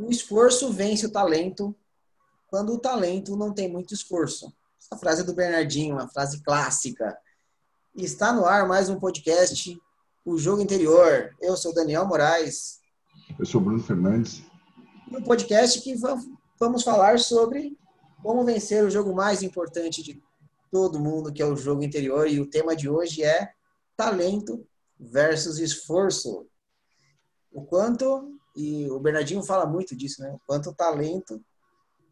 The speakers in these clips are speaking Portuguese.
O esforço vence o talento quando o talento não tem muito esforço. Essa frase é do Bernardinho, uma frase clássica. Está no ar mais um podcast, O Jogo Interior. Eu sou Daniel Moraes. Eu sou Bruno Fernandes. E um podcast que vamos falar sobre como vencer o jogo mais importante de todo mundo, que é o jogo interior. E o tema de hoje é talento versus esforço. O quanto, e o Bernardinho fala muito disso, né? Quanto talento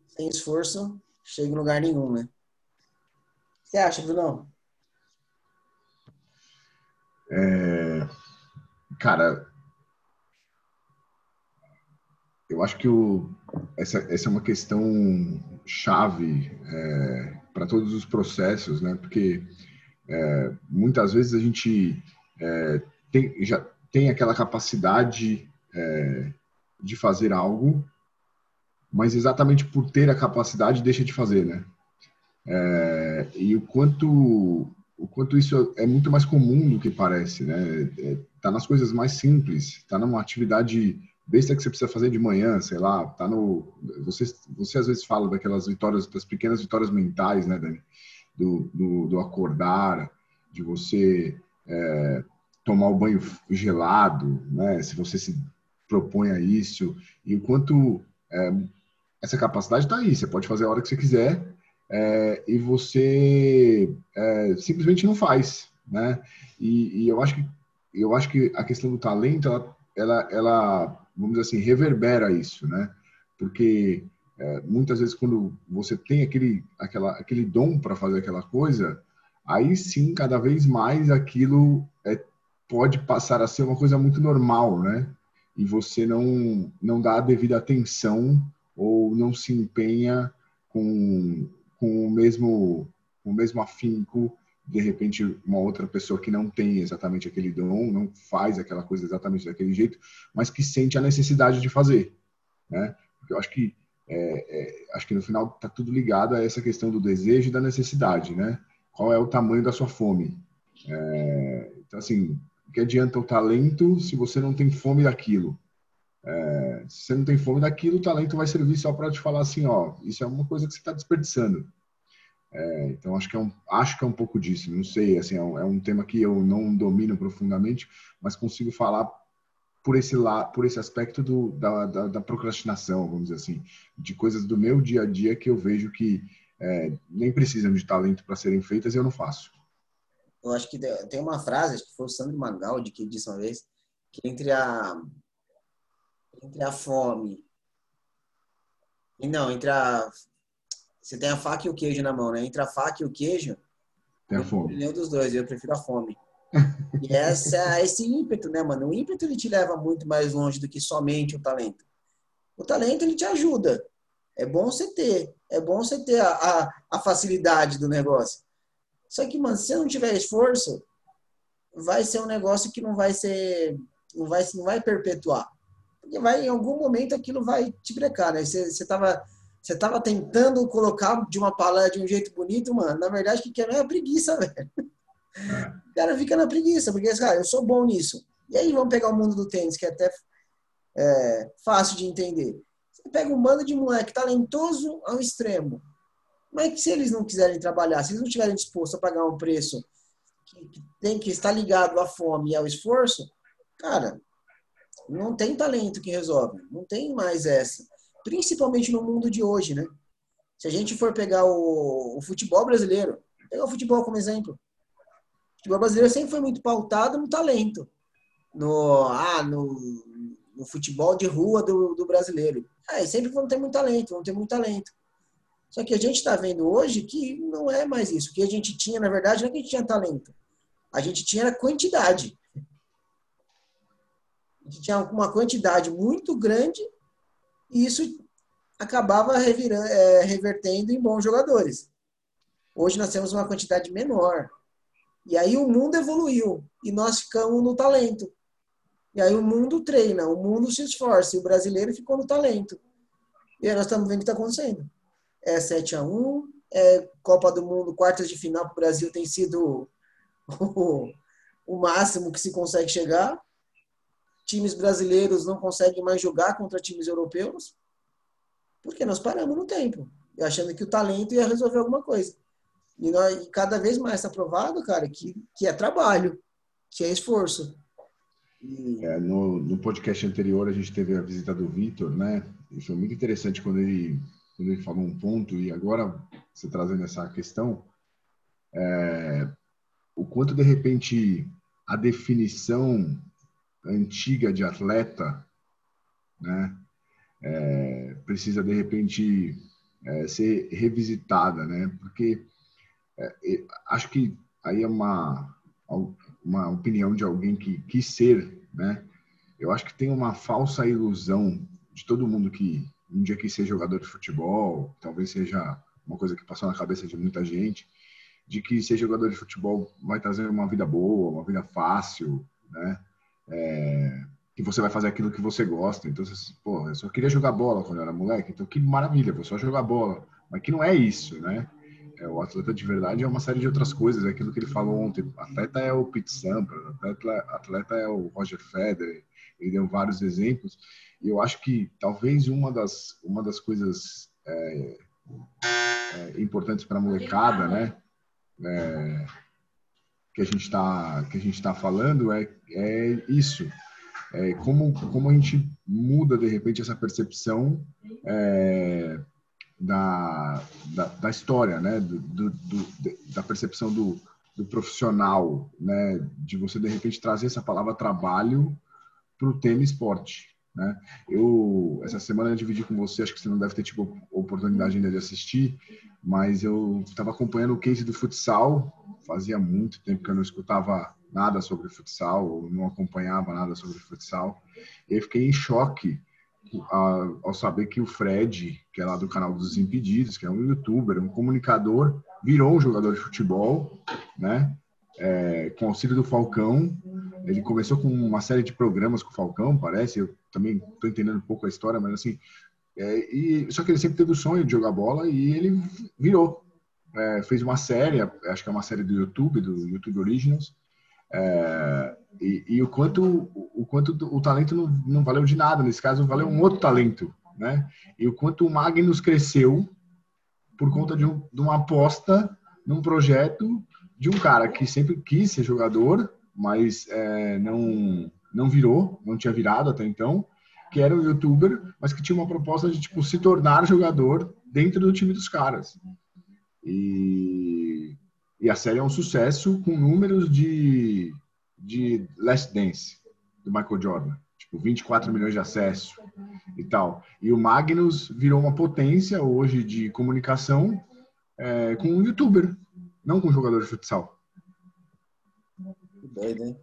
sem esforço chega em lugar nenhum, né? O que você acha, Bruno? É... Cara, eu acho que o, essa, essa é uma questão chave é, para todos os processos, né? Porque é, muitas vezes a gente é, tem, já tem aquela capacidade é, de fazer algo, mas exatamente por ter a capacidade deixa de fazer, né? É, e o quanto o quanto isso é muito mais comum do que parece, né? É, tá nas coisas mais simples, tá numa atividade besta que você precisa fazer de manhã, sei lá, tá no você você às vezes fala daquelas vitórias, das pequenas vitórias mentais, né, Dani? Do, do, do acordar, de você é, tomar o banho gelado, né? Se você se propõe a isso e o quanto é, essa capacidade está aí, você pode fazer a hora que você quiser é, e você é, simplesmente não faz, né? E, e, eu acho que eu acho que a questão do talento ela, ela, ela vamos dizer assim reverbera isso, né? Porque é, muitas vezes quando você tem aquele aquela aquele dom para fazer aquela coisa aí sim, cada vez mais aquilo é, pode passar a ser uma coisa muito normal, né? E você não, não dá a devida atenção ou não se empenha com, com o mesmo com o mesmo afinco de repente uma outra pessoa que não tem exatamente aquele dom, não faz aquela coisa exatamente daquele jeito, mas que sente a necessidade de fazer, né? Porque eu acho que é, é, acho que no final está tudo ligado a essa questão do desejo e da necessidade, né? qual é o tamanho da sua fome. É, então, assim, que adianta o talento se você não tem fome daquilo? É, se você não tem fome daquilo, o talento vai servir só para te falar assim, ó, isso é uma coisa que você está desperdiçando. É, então acho que é um acho que é um pouco disso. Não sei, assim, é um, é um, tema que eu não domino profundamente, mas consigo falar por esse lá, por esse aspecto do, da, da, da procrastinação, vamos dizer assim, de coisas do meu dia a dia que eu vejo que é, nem precisam de talento para serem feitas e eu não faço. Eu acho que tem uma frase, acho que foi o Sandro Magaldi que disse uma vez, que entre a entre a fome e não, entre a você tem a faca e o queijo na mão, né? Entre a faca e o queijo, tem a fome. Nenhum dos dois, eu prefiro a fome. e essa, esse ímpeto, né, mano? O ímpeto ele te leva muito mais longe do que somente o talento. O talento ele te ajuda, é bom você ter. É bom você ter a, a, a facilidade do negócio. Só que, mano, se você não tiver esforço, vai ser um negócio que não vai ser. Não vai, não vai perpetuar. Porque vai, em algum momento aquilo vai te brecar, né? Você, você tava. Você tava tentando colocar de uma palavra de um jeito bonito, mano. Na verdade, o que quer é a preguiça, velho. O cara fica na preguiça, porque, cara, eu sou bom nisso. E aí vamos pegar o mundo do tênis, que é até é, fácil de entender. Você pega um bando de moleque talentoso ao extremo. Mas que se eles não quiserem trabalhar, se eles não estiverem dispostos a pagar um preço que, que tem que estar ligado à fome e ao esforço, cara, não tem talento que resolve. Não tem mais essa. Principalmente no mundo de hoje, né? Se a gente for pegar o, o futebol brasileiro, pegar o futebol como exemplo. O futebol brasileiro sempre foi muito pautado no talento. No, ah, no, no futebol de rua do, do brasileiro. É, sempre vão ter muito talento, vão ter muito talento. Só que a gente está vendo hoje que não é mais isso. O que a gente tinha, na verdade, não é que a gente tinha talento. A gente tinha quantidade. A gente tinha uma quantidade muito grande e isso acabava é, revertendo em bons jogadores. Hoje nós temos uma quantidade menor. E aí o mundo evoluiu e nós ficamos no talento. E aí o mundo treina, o mundo se esforça, e o brasileiro ficou no talento. E aí nós estamos vendo o que está acontecendo. É 7 a 1 é Copa do Mundo, quartas de final para o Brasil tem sido o, o máximo que se consegue chegar. times brasileiros não conseguem mais jogar contra times europeus? Porque nós paramos no tempo, achando que o talento ia resolver alguma coisa. E, nós, e cada vez mais está provado, cara, que, que é trabalho, que é esforço. É, no, no podcast anterior a gente teve a visita do Vitor, né? E foi muito interessante quando ele, quando ele falou um ponto, e agora você trazendo essa questão, é, o quanto de repente a definição antiga de atleta, né? É, precisa de repente é, ser revisitada, né? Porque é, acho que aí é uma, uma opinião de alguém que quis ser, né? Eu acho que tem uma falsa ilusão de todo mundo que um dia quis ser jogador de futebol, talvez seja uma coisa que passou na cabeça de muita gente, de que ser jogador de futebol vai trazer uma vida boa, uma vida fácil, né? É, que você vai fazer aquilo que você gosta. Então, você, pô, eu só queria jogar bola quando eu era moleque, então que maravilha, vou só jogar bola. Mas que não é isso, né? É, o atleta de verdade é uma série de outras coisas, é aquilo que ele falou ontem. Atleta é o Pete Sampras, atleta, atleta é o Roger Federer, ele deu vários exemplos. Eu acho que talvez uma das, uma das coisas é, é, importantes para a molecada, né? É, que a gente está que a gente está falando é, é isso é como como a gente muda de repente essa percepção é, da, da, da, história, né? Do, do, do, da percepção do, do profissional, né? De você de repente trazer essa palavra trabalho para o tema esporte, né? Eu essa semana eu dividi com você, acho que você não deve ter tido oportunidade ainda de assistir, mas eu estava acompanhando o case do futsal. Fazia muito tempo que eu não escutava nada sobre futsal, ou não acompanhava nada sobre futsal. E eu fiquei em choque ao saber que o Fred, que é lá do canal dos Impedidos, que é um youtuber, um comunicador, virou um jogador de futebol, né? É, com auxílio do Falcão. Ele começou com uma série de programas com o Falcão, parece. Eu também estou entendendo um pouco a história, mas assim. É, e, só que ele sempre teve o sonho de jogar bola e ele virou. É, fez uma série, acho que é uma série do YouTube, do YouTube Originals, é, e, e, o quanto o quanto o talento não, não valeu de nada nesse caso valeu um outro talento né e o quanto o Magnus cresceu por conta de, um, de uma aposta num projeto de um cara que sempre quis ser jogador mas é, não não virou não tinha virado até então que era um youtuber mas que tinha uma proposta de tipo se tornar jogador dentro do time dos caras e e a série é um sucesso com números de, de Last Dance, do Michael Jordan. Tipo, 24 milhões de acessos e tal. E o Magnus virou uma potência hoje de comunicação é, com um youtuber, não com um jogador de futsal. Doido, hein?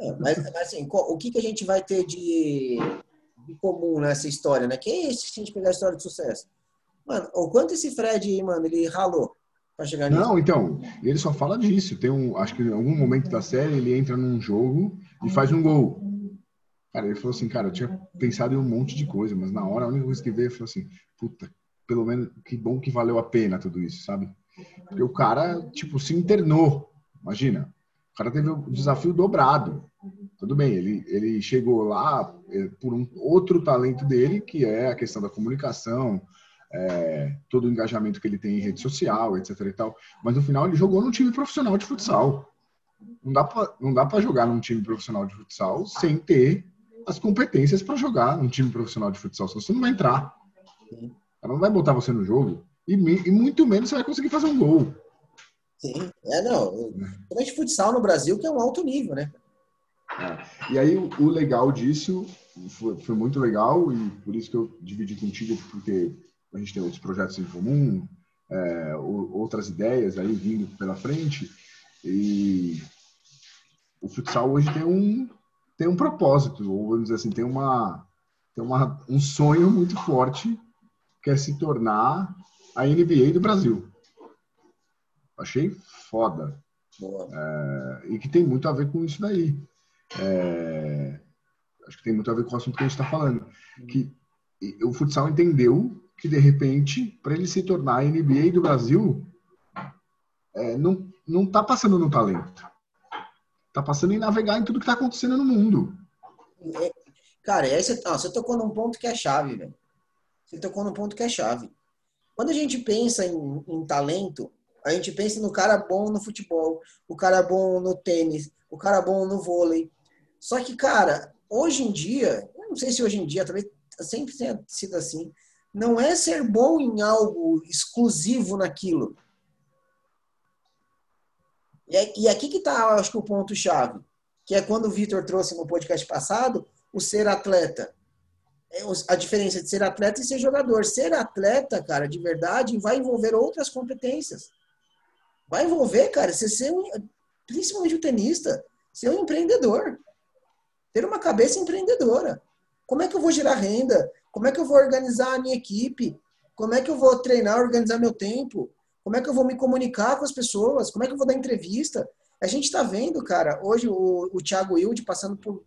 É, mas, assim, o que, que a gente vai ter de, de comum nessa história, né? Quem é esse se a gente pegar a história de sucesso? Mano, o quanto esse Fred, mano, ele ralou para chegar nisso? Não, então, ele só fala disso. Tem um, acho que em algum momento da série ele entra num jogo e faz um gol. Cara, ele falou assim, cara, eu tinha pensado em um monte de coisa, mas na hora a única coisa que veio foi assim, puta, pelo menos que bom que valeu a pena tudo isso, sabe? Porque o cara, tipo, se internou. Imagina, o cara teve o desafio dobrado. Tudo bem, ele, ele chegou lá eh, por um outro talento dele, que é a questão da comunicação, é, todo o engajamento que ele tem em rede social, etc e tal. Mas no final ele jogou num time profissional de futsal. Não dá pra, não dá para jogar num time profissional de futsal sem ter as competências para jogar num time profissional de futsal. Senão você não vai entrar. Ela não vai botar você no jogo. E, e, muito menos você vai conseguir fazer um gol. Sim, é não. Principalmente futsal no Brasil, que é um alto nível, né? É. E aí o, legal disso foi, foi, muito legal e por isso que eu dividi contigo, porque a gente tem outros projetos em comum, é, outras ideias aí vindo pela frente. E o futsal hoje tem um, tem um propósito, ou vamos dizer assim, tem, uma, tem uma, um sonho muito forte, que é se tornar a NBA do Brasil. Achei foda. É, e que tem muito a ver com isso daí. É, acho que tem muito a ver com o assunto que a gente está falando. Que o futsal entendeu que de repente, para ele se tornar a NBA do Brasil, é, não não está passando no talento, está passando em navegar em tudo que está acontecendo no mundo. É, cara, aí você, ah, você tocou num ponto que é chave, velho. Você tocou num ponto que é chave. Quando a gente pensa em, em talento, a gente pensa no cara bom no futebol, o cara bom no tênis, o cara bom no vôlei. Só que, cara, hoje em dia, eu não sei se hoje em dia, talvez sempre tenha sido assim, não é ser bom em algo exclusivo naquilo. E aqui que está, acho que, o ponto-chave, que é quando o Vitor trouxe no podcast passado, o ser atleta. É, a diferença de ser atleta e ser jogador. Ser atleta, cara, de verdade, vai envolver outras competências. Vai envolver, cara, você ser um, principalmente o tenista, ser um empreendedor. Ter uma cabeça empreendedora. Como é que eu vou gerar renda? Como é que eu vou organizar a minha equipe? Como é que eu vou treinar, organizar meu tempo? Como é que eu vou me comunicar com as pessoas? Como é que eu vou dar entrevista? A gente está vendo, cara, hoje o, o Thiago Wilde passando por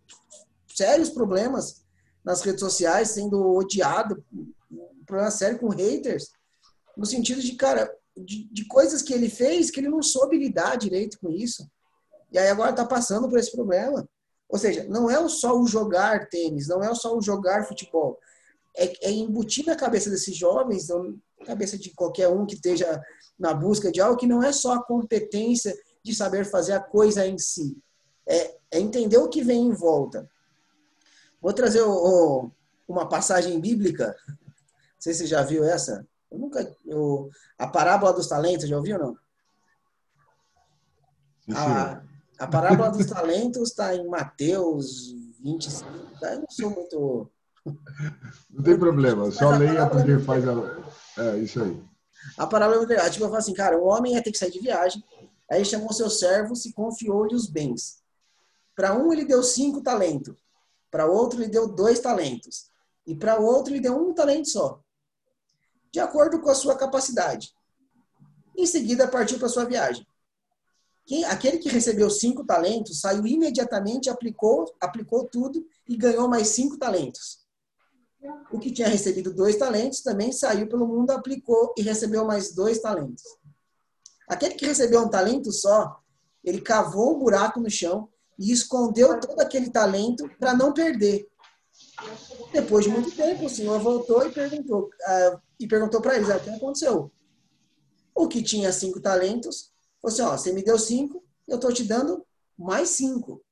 sérios problemas nas redes sociais, sendo odiado, um problema sério com haters, no sentido de, cara, de, de coisas que ele fez que ele não soube lidar direito com isso. E aí agora está passando por esse problema. Ou seja, não é só o jogar tênis, não é só o jogar futebol. É, é embutir na cabeça desses jovens, na cabeça de qualquer um que esteja na busca de algo, que não é só a competência de saber fazer a coisa em si. É, é entender o que vem em volta. Vou trazer o, o, uma passagem bíblica. Não sei se você já viu essa. Eu nunca. Eu, a parábola dos talentos, já ouviu ou não? A, a parábola dos talentos está em Mateus 25. Tá? Eu não sou muito. Não tem problema, só leia porque faz a. É, isso aí. A parábola é legal. Tipo, eu falo assim, cara, o homem ia ter que sair de viagem. Aí chamou seu servo e confiou-lhe os bens. Para um ele deu cinco talentos, para outro, ele deu dois talentos. E para outro, ele deu um talento só. De acordo com a sua capacidade. Em seguida, partiu para sua viagem. Quem, aquele que recebeu cinco talentos saiu imediatamente, aplicou, aplicou tudo e ganhou mais cinco talentos. O que tinha recebido dois talentos também saiu pelo mundo, aplicou e recebeu mais dois talentos. Aquele que recebeu um talento só, ele cavou um buraco no chão e escondeu todo aquele talento para não perder. Depois de muito tempo, o senhor voltou e perguntou uh, e perguntou para eles: ah, o que aconteceu? O que tinha cinco talentos, falou assim: ó, você me deu cinco, eu estou te dando mais cinco.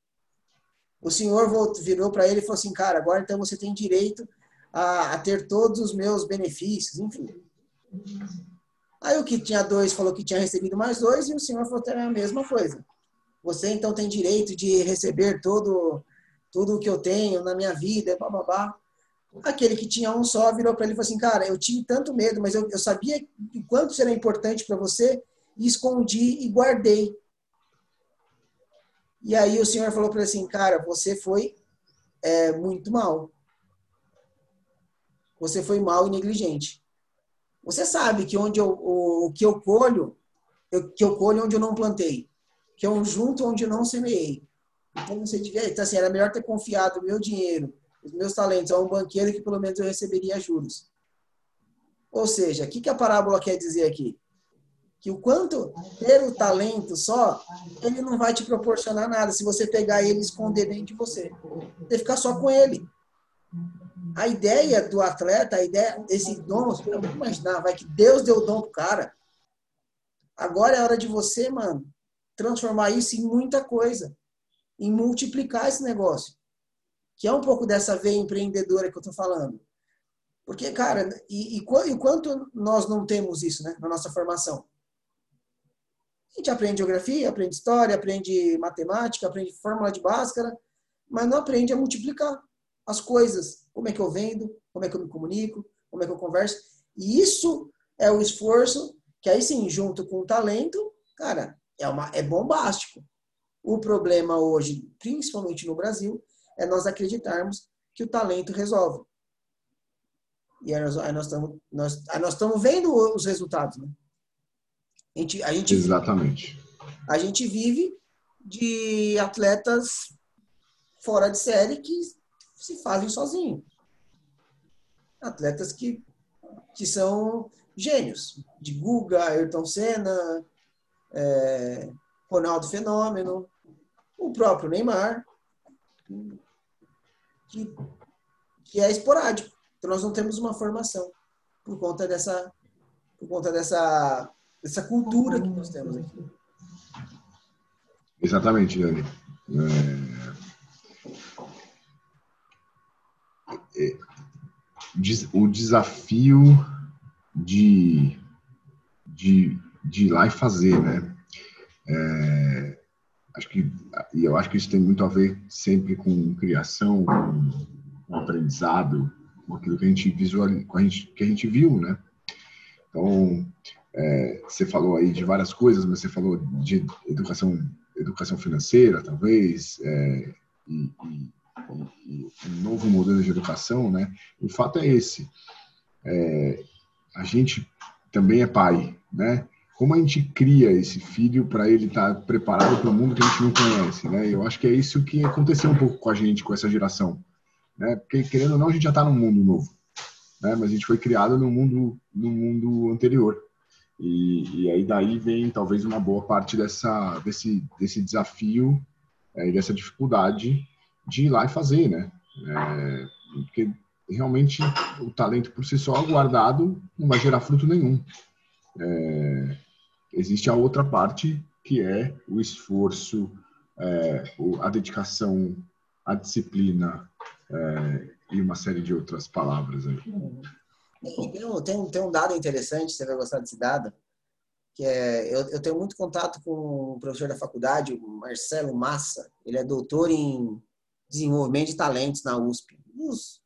O senhor virou para ele e falou assim: cara, agora então você tem direito a, a ter todos os meus benefícios, enfim. Aí o que tinha dois falou que tinha recebido mais dois e o senhor falou que era a mesma coisa. Você então tem direito de receber todo tudo o que eu tenho na minha vida, babá. Aquele que tinha um só virou para ele e falou assim: Cara, eu tinha tanto medo, mas eu, eu sabia o quanto será importante para você e escondi e guardei. E aí o senhor falou para ele assim: Cara, você foi é, muito mal. Você foi mal e negligente. Você sabe que onde eu, o, o que eu colho, eu, que eu colho onde eu não plantei que um junto onde eu não semeei. Então, você devia, então, assim, era melhor ter confiado meu dinheiro, os meus talentos a um banqueiro que pelo menos eu receberia juros. Ou seja, o que, que a parábola quer dizer aqui? Que o quanto ter o talento só, ele não vai te proporcionar nada se você pegar ele e esconder dentro de você. Você ficar só com ele. A ideia do atleta, a ideia desse dom, vamos imaginar, vai que Deus deu dom pro cara. Agora é hora de você, mano, transformar isso em muita coisa, em multiplicar esse negócio. Que é um pouco dessa veia empreendedora que eu estou falando. Porque, cara, e, e, e quanto nós não temos isso né, na nossa formação? A gente aprende geografia, aprende história, aprende matemática, aprende fórmula de Bhaskara, mas não aprende a multiplicar as coisas. Como é que eu vendo, como é que eu me comunico, como é que eu converso. E isso é o esforço que aí sim, junto com o talento, cara, é, uma, é bombástico. O problema hoje, principalmente no Brasil, é nós acreditarmos que o talento resolve. E aí nós, aí nós, estamos, nós, estamos vendo os resultados. Né? A gente, a gente Exatamente. Vive, a gente vive de atletas fora de série que se fazem sozinhos. Atletas que, que são gênios. De Guga, Ayrton Senna, é, Ronaldo Fenômeno, o próprio Neymar. Que, que é esporádico. Então nós não temos uma formação por conta dessa, por conta dessa, dessa cultura que nós temos aqui. Exatamente, Dani. É... É... O desafio de, de, de ir lá e fazer, né? É... Acho que, e eu acho que isso tem muito a ver sempre com criação, com, aprendizado, com aquilo que a gente visual, com a gente, que a gente viu, né? Então, é, você falou aí de várias coisas, mas você falou de educação, educação financeira, talvez, é, e, e, e, um novo modelo de educação, né? O fato é esse: é, a gente também é pai, né? Como a gente cria esse filho para ele estar tá preparado para o mundo que a gente não conhece, né? Eu acho que é isso que aconteceu um pouco com a gente, com essa geração né? Porque querendo ou não, a gente já está num mundo novo, né? Mas a gente foi criado no mundo no mundo anterior. E, e, aí daí vem talvez uma boa parte dessa desse desse desafio é, e dessa dificuldade de ir lá e fazer, né? É, porque realmente o talento por si só guardado não vai gerar fruto nenhum. É, existe a outra parte que é o esforço, é, a dedicação, a disciplina, é, e uma série de outras palavras aí. Tem um, tem, tem um dado interessante, você vai gostar desse dado, que é, eu, eu tenho muito contato com o professor da faculdade, o Marcelo Massa, ele é doutor em desenvolvimento de talentos na USP, dos,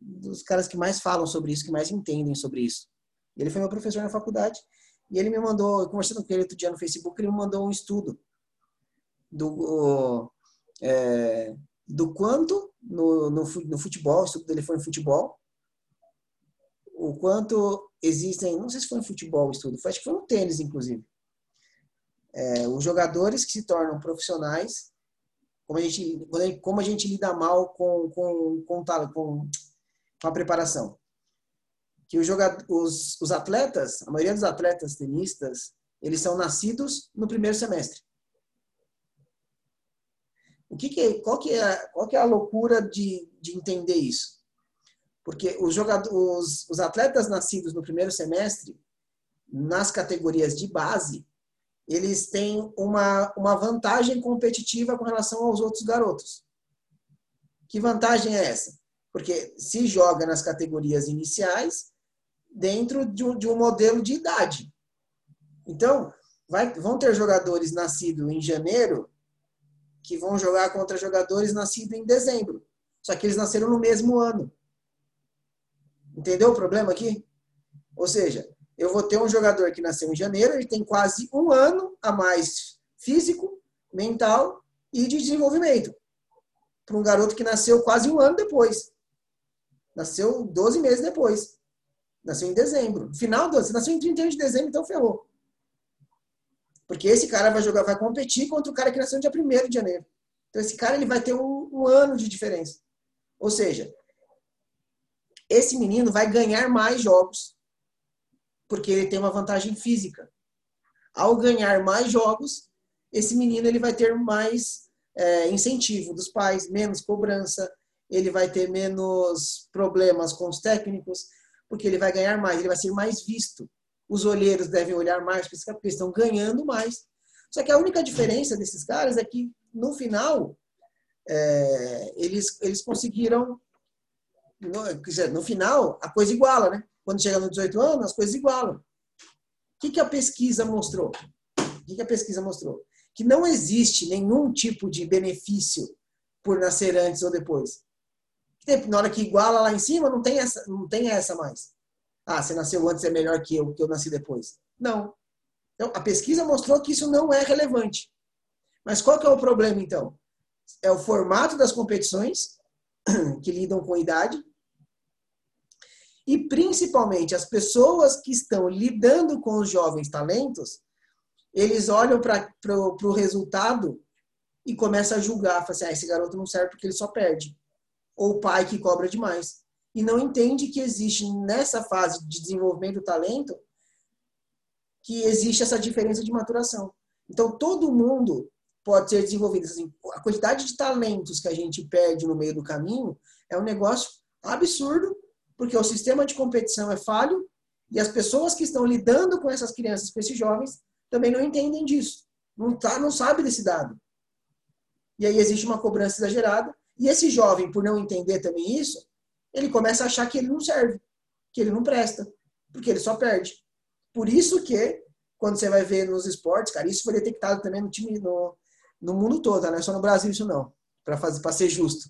dos caras que mais falam sobre isso, que mais entendem sobre isso. Ele foi meu professor na faculdade e ele me mandou, conversando com ele outro dia no Facebook, ele me mandou um estudo do, é, do quanto no, no, no futebol, o estudo dele foi em futebol, o quanto existem, não sei se foi em futebol o estudo, foi, acho que foi no tênis, inclusive. É, os jogadores que se tornam profissionais, como a gente, como a gente lida mal com, com, com, com, com a preparação. Que os, jogadores, os, os atletas, a maioria dos atletas tenistas, eles são nascidos no primeiro semestre. O que, que é, qual, que é, qual que é a loucura de, de entender isso? Porque os, jogadores, os, atletas nascidos no primeiro semestre, nas categorias de base, eles têm uma, uma vantagem competitiva com relação aos outros garotos. Que vantagem é essa? Porque se joga nas categorias iniciais dentro de um, de um modelo de idade. Então, vai, vão ter jogadores nascidos em janeiro que vão jogar contra jogadores nascidos em dezembro. Só que eles nasceram no mesmo ano. Entendeu o problema aqui? Ou seja, eu vou ter um jogador que nasceu em janeiro, ele tem quase um ano a mais físico, mental e de desenvolvimento. Para um garoto que nasceu quase um ano depois. Nasceu 12 meses depois. Nasceu em dezembro. Final do ano. Nasceu em 31 de dezembro, então ferrou. Porque esse cara vai jogar, vai competir contra o cara que nasceu no dia 1 de janeiro. Então esse cara ele vai ter um, um ano de diferença. Ou seja, esse menino vai ganhar mais jogos porque ele tem uma vantagem física. Ao ganhar mais jogos, esse menino ele vai ter mais é, incentivo dos pais, menos cobrança, ele vai ter menos problemas com os técnicos, porque ele vai ganhar mais, ele vai ser mais visto os olheiros devem olhar mais para esse cara, porque eles estão ganhando mais. Só que a única diferença desses caras é que, no final, é, eles, eles conseguiram. No, dizer, no final, a coisa iguala, né? Quando chega nos 18 anos, as coisas igualam. O que, que a pesquisa mostrou? O que, que a pesquisa mostrou? Que não existe nenhum tipo de benefício por nascer antes ou depois. Na hora que iguala lá em cima, não tem essa, não tem essa mais. Ah, você nasceu antes é melhor que eu, que eu nasci depois. Não. Então, a pesquisa mostrou que isso não é relevante. Mas qual que é o problema, então? É o formato das competições, que lidam com idade, e principalmente as pessoas que estão lidando com os jovens talentos, eles olham para o resultado e começam a julgar, falam assim, ah, esse garoto não serve porque ele só perde. Ou pai que cobra demais e não entende que existe nessa fase de desenvolvimento do talento que existe essa diferença de maturação. Então todo mundo pode ser desenvolvida. Assim, a quantidade de talentos que a gente perde no meio do caminho é um negócio absurdo, porque o sistema de competição é falho e as pessoas que estão lidando com essas crianças, com esses jovens, também não entendem disso. Não, tá, não sabe desse dado. E aí existe uma cobrança exagerada. E esse jovem, por não entender também isso, ele começa a achar que ele não serve, que ele não presta, porque ele só perde. Por isso que, quando você vai ver nos esportes, cara, isso foi detectado também no time, no, no mundo todo, não é só no Brasil isso não, para fazer para ser justo.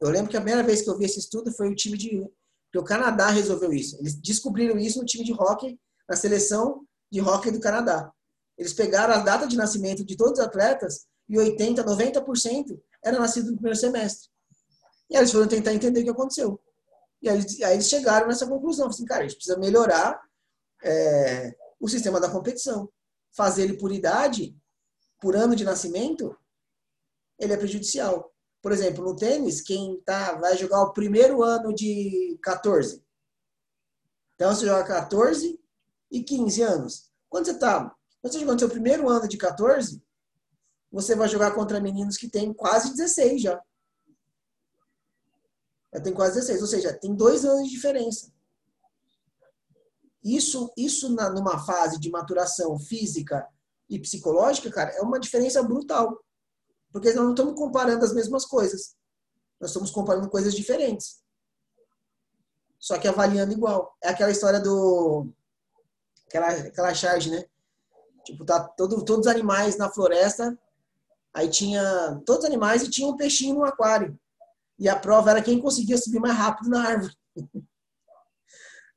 Eu lembro que a primeira vez que eu vi esse estudo foi o time de que o Canadá resolveu isso. Eles descobriram isso no time de hockey, na seleção de hockey do Canadá. Eles pegaram a data de nascimento de todos os atletas e 80, 90% era nascido no primeiro semestre. E aí eles foram tentar entender o que aconteceu. E aí, aí eles chegaram nessa conclusão. Assim, cara, a gente precisa melhorar é, o sistema da competição. Fazer ele por idade, por ano de nascimento, ele é prejudicial. Por exemplo, no tênis, quem tá, vai jogar o primeiro ano de 14. Então, você joga 14 e 15 anos. Quando você está quando você jogando seu primeiro ano de 14, você vai jogar contra meninos que têm quase 16 já. Já tem quase 16, ou seja, tem dois anos de diferença. Isso, isso na, numa fase de maturação física e psicológica, cara, é uma diferença brutal. Porque nós não estamos comparando as mesmas coisas. Nós estamos comparando coisas diferentes. Só que avaliando igual. É aquela história do. Aquela, aquela charge, né? Tipo, tá todo, todos os animais na floresta. Aí tinha todos os animais e tinha um peixinho no aquário. E a prova era quem conseguia subir mais rápido na árvore.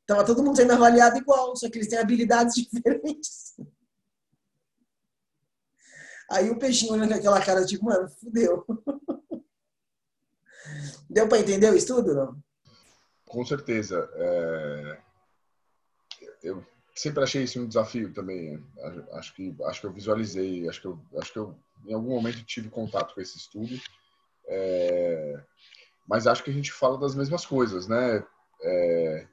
Tava todo mundo sendo avaliado igual, só que eles têm habilidades diferentes. Aí o peixinho olhando aquela cara, tipo, mano, fudeu. Deu para entender o estudo, não? Com certeza. É... Eu sempre achei isso um desafio também. Acho que acho que eu visualizei, acho que eu acho que eu em algum momento tive contato com esse estudo. É... Mas acho que a gente fala das mesmas coisas, né? É...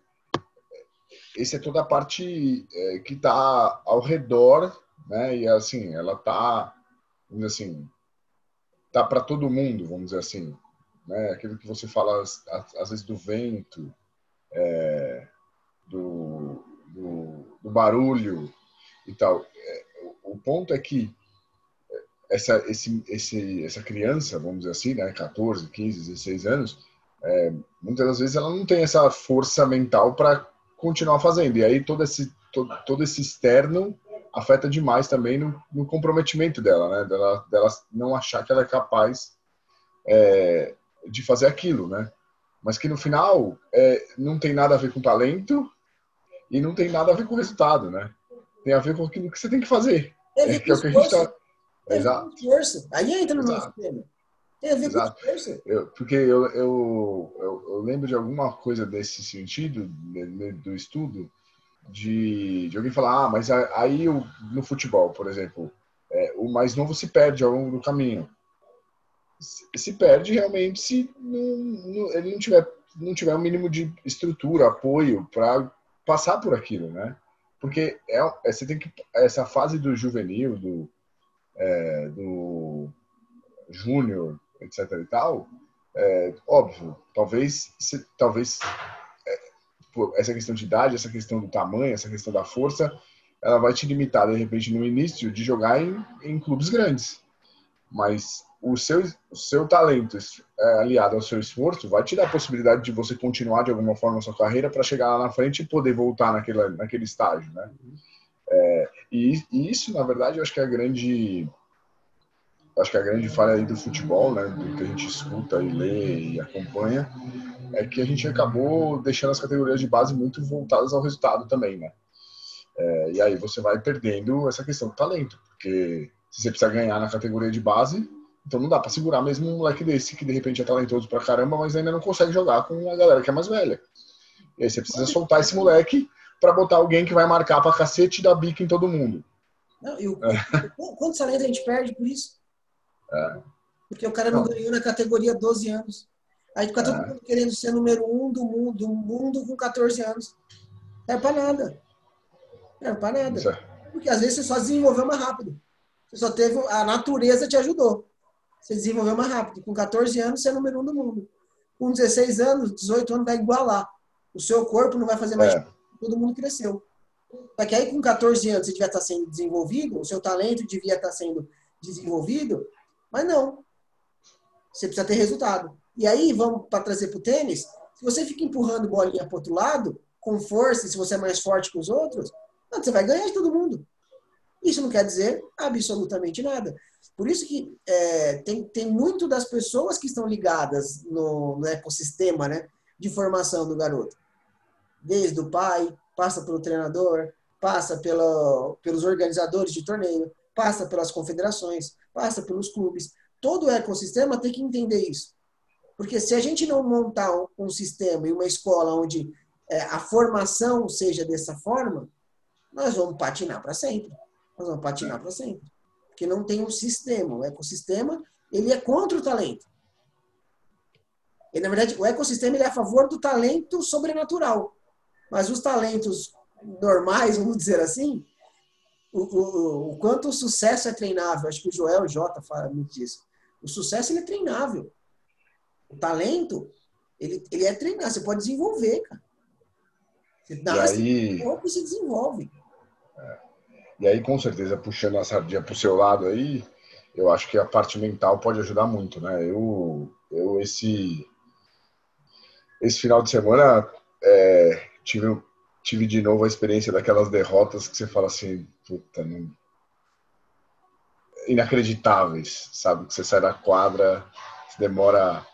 Esse é toda a parte é, que está ao redor, né? E assim, ela está, assim, tá para todo mundo, vamos dizer assim, né? Aquilo que você fala às, vezes do vento, é, do, do, do, barulho e tal. É, o ponto é que essa, esse, esse, essa criança, vamos dizer assim, né, 14, 15, 16 anos, é, muitas das vezes ela não tem essa força mental para continuar fazendo. E aí todo esse, todo, todo esse externo afeta demais também no, no comprometimento dela, né? Dela, dela não achar que ela é capaz é, de fazer aquilo, né? Mas que no final é, não tem nada a ver com talento e não tem nada a ver com resultado, né? Tem a ver com aquilo que você tem que fazer. É, que é o que a gente Exato. Força. Aí entra no nosso tema. Tem a ver Exato. com força. Eu, porque eu, eu, eu, eu, lembro de alguma coisa desse sentido, do estudo, de, de alguém falar, ah, mas aí no futebol, por exemplo, é, o mais novo se perde ao longo do caminho. Se perde realmente se não, não, ele não tiver, não tiver um mínimo de estrutura, apoio para passar por aquilo, né? Porque é, é, você tem que essa fase do juvenil, do, é, do júnior, etc. e tal, é, óbvio, talvez, se, talvez é, essa questão de idade, essa questão do tamanho, essa questão da força, ela vai te limitar, de repente, no início, de jogar em, em clubes grandes. Mas o seu, o seu talento é, aliado ao seu esforço vai te dar a possibilidade de você continuar de alguma forma a sua carreira para chegar lá na frente e poder voltar naquele, naquele estágio, né? É, e, e, isso, na verdade, eu acho que é a grande acho que a grande falha aí do futebol, né, do que a gente escuta e lê e acompanha, é que a gente acabou deixando as categorias de base muito voltadas ao resultado também, né? É, e aí você vai perdendo essa questão do talento, porque se você precisa ganhar na categoria de base, então não dá para segurar mesmo um moleque desse que de repente é talentoso pra caramba, mas ainda não consegue jogar com a galera que é mais velha. E aí você precisa soltar esse moleque para botar alguém que vai marcar pra cacete e dar bica em todo mundo. Não, e o, é. quantos talentos a gente perde por isso? É. Porque o cara não, não, ganhou na categoria 12 anos. Aí fica todo é. mundo querendo ser número um do mundo, do mundo com 14 anos. Não é pra nada. Não é pra nada. Porque às vezes você só desenvolveu mais rápido. Você só teve. A natureza te ajudou. Você desenvolveu mais rápido. Com 14 anos, você é número um do mundo. Com 16 anos, 18 anos, vai igualar. O seu corpo não vai fazer mais. É. Todo mundo cresceu. Só que aí, com 14 anos, você devia estar sendo desenvolvido, o seu talento devia estar sendo desenvolvido, mas não. Você precisa ter resultado. E aí, vamos para trazer para o tênis. Se você fica empurrando bolinha para outro lado, com força, se você é mais forte que os outros, você vai ganhar de todo mundo. Isso não quer dizer absolutamente nada. Por isso que é, tem, tem muito das pessoas que estão ligadas no, no ecossistema né, de formação do garoto. Desde o pai, passa pelo treinador, passa pelo, pelos organizadores de torneio, passa pelas confederações, passa pelos clubes. Todo o ecossistema tem que entender isso. Porque se a gente não montar um, sistema e uma escola onde é, a formação seja dessa forma, nós vamos patinar para sempre. Nós vamos patinar para sempre. Porque não tem um sistema. O ecossistema, ele é contra o talento. E, na verdade, o ecossistema ele é a favor do talento sobrenatural. Mas os talentos normais, vamos dizer assim, o, o, o quanto o sucesso é treinável. Acho que o Joel J fala muito disso. O sucesso ele é treinável. O talento, ele, ele é treinável. Você pode desenvolver, cara. Você nasce e aí... e se desenvolve. É. E aí, com certeza, puxando a sardinha para o seu lado aí, eu acho que a parte mental pode ajudar muito, né? Eu, eu esse, esse final de semana é, tive, tive de novo a experiência daquelas derrotas que você fala assim, puta, não... inacreditáveis, sabe? Que você sai da quadra, demora,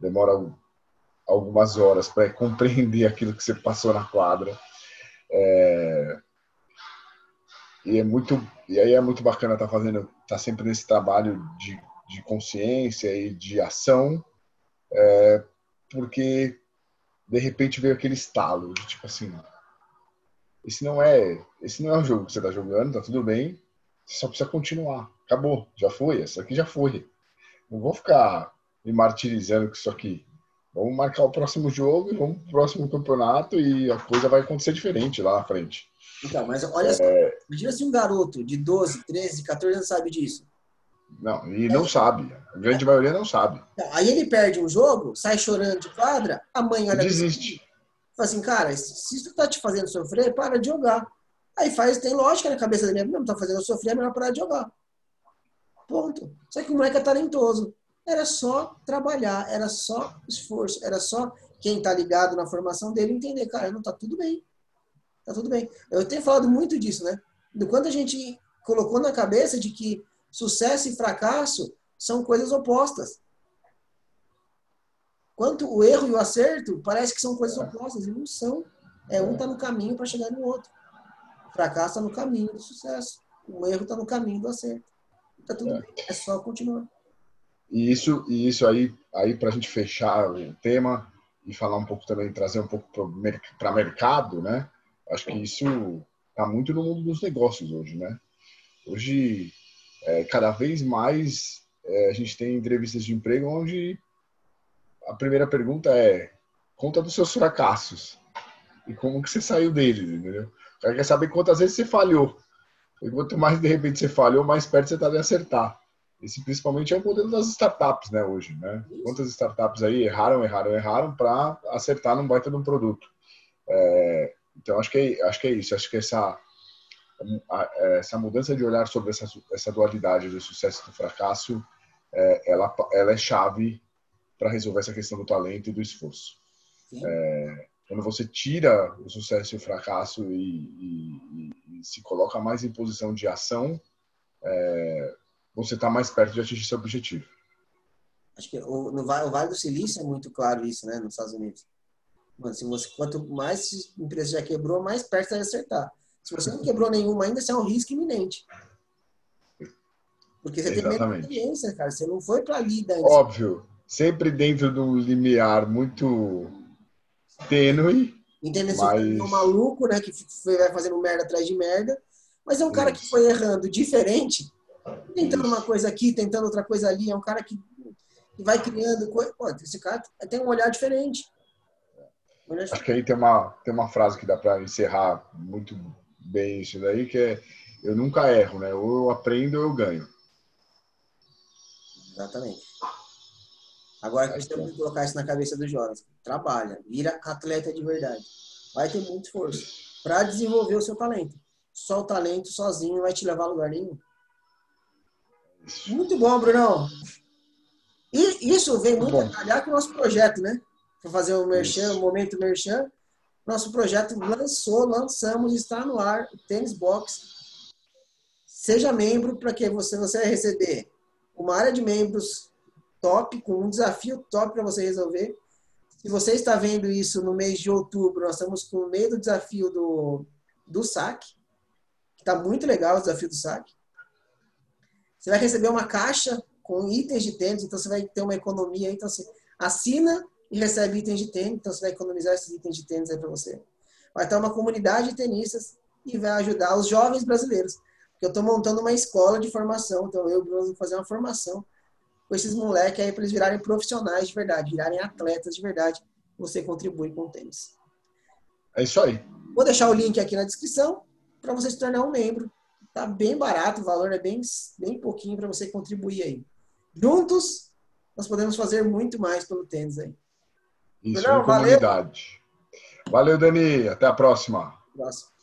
demora algumas horas para compreender aquilo que você passou na quadra. É, e é muito e aí é muito bacana estar tá fazendo tá sempre nesse trabalho de, de consciência e de ação é, porque de repente veio aquele estalo de, tipo assim esse não é esse não é o jogo que você está jogando tá tudo bem você só precisa continuar. Acabou já foi essa aqui já foi. Não vou ficar me martirizando com isso aqui. Vamos marcar o próximo jogo e vamos pro próximo campeonato e a coisa vai acontecer diferente lá na frente. Então, mas olha só, é... imagina se um garoto de 12, 13, 14 anos sabe disso. Não, e não é. sabe. A grande é. maioria não sabe. Aí ele perde um jogo, sai chorando de quadra, a mãe olha Desiste. Fala assim, cara, se isso tá te fazendo sofrer, para de jogar. Aí faz, tem lógica na cabeça dele, não tá fazendo sofrer, é melhor parar de jogar. Ponto. Só que o moleque é talentoso. Era só trabalhar, era só esforço, era só quem tá ligado na formação dele entender, cara, não tá tudo bem tá tudo bem. Eu tenho falado muito disso, né? Do quanto a gente colocou na cabeça de que sucesso e fracasso são coisas opostas. Quanto o erro e o acerto parece que são coisas opostas e não são. É um tá no caminho para chegar no outro. O fracasso está no caminho do sucesso. O erro está no caminho do acerto. Tá tudo é. bem. É só continuar. E isso, e isso aí, aí para a gente fechar o tema e falar um pouco também, trazer um pouco para mercado, né? Acho que isso está muito no mundo dos negócios hoje, né? Hoje, é, cada vez mais, é, a gente tem entrevistas de emprego onde a primeira pergunta é conta dos seus fracassos e como que você saiu deles, entendeu? Cara quer saber quantas vezes você falhou. E quanto mais, de repente, você falhou, mais perto você está de acertar. Esse principalmente é o modelo das startups, né, hoje, né? Quantas startups aí erraram, erraram, erraram para acertar num baita de um produto. É, então, acho que, é, acho que é isso. Acho que essa, essa mudança de olhar sobre essa, essa dualidade do sucesso e do fracasso, é, ela, ela é chave para resolver essa questão do talento e do esforço. É, quando você tira o sucesso e o fracasso e, e, e se coloca mais em posição de ação, é, você está mais perto de atingir seu objetivo. Acho que o, no Vale do Silício é muito claro isso, né, nos Estados Unidos. Mano, se você, quanto mais empresa já quebrou, mais perto você vai acertar. Se você não quebrou nenhuma ainda, você é um risco imenente. Porque você Exatamente. tem menos experiência, cara. Você não foi para ali antes. Óbvio. Sempre dentro de um limiar muito tênue. Entendeu? Mas... Você é um maluco, né? Que vai fazendo merda atrás de merda. Mas é um cara que foi errando diferente. Tentando uma coisa aqui, tentando outra coisa ali. É um cara que, que vai criando coisa. Pô, esse cara tem um olhar diferente. Acho que aí tem uma, tem uma frase que dá para encerrar muito bem isso daí, que é eu nunca erro, né? Ou eu aprendo ou eu ganho. Exatamente. Agora que temos que colocar isso na cabeça dos jovens. Trabalha, vira atleta de verdade. Vai ter muito esforço para desenvolver o seu talento. Só o talento sozinho vai te levar a lugar nenhum. Muito bom, Brunão. E isso vem muito a calhar com o nosso projeto, né? Para fazer o merchan, o momento merchan. Nosso projeto lançou, lançamos, está no ar, o Tênis Box. Seja membro para que você, você vai receber uma área de membros top, com um desafio top para você resolver. Se você está vendo isso no mês de outubro, nós estamos com o meio do desafio do, do saque, que está muito legal o desafio do saque. Você vai receber uma caixa com itens de tênis, então você vai ter uma economia. Então você assina e recebe itens de tênis, então você vai economizar esses itens de tênis aí para você. Vai ter uma comunidade de tenistas e vai ajudar os jovens brasileiros. Porque eu estou montando uma escola de formação, então eu vou fazer uma formação com esses moleques aí para eles virarem profissionais de verdade, virarem atletas de verdade. Você contribui com o tênis. É isso aí. Vou deixar o link aqui na descrição para você se tornar um membro Tá bem barato, o valor é bem, bem pouquinho para você contribuir aí. Juntos, nós podemos fazer muito mais pelo tênis aí. Isso, Não, comunidade. Valeu. valeu, Dani. Até a próxima. Próxima.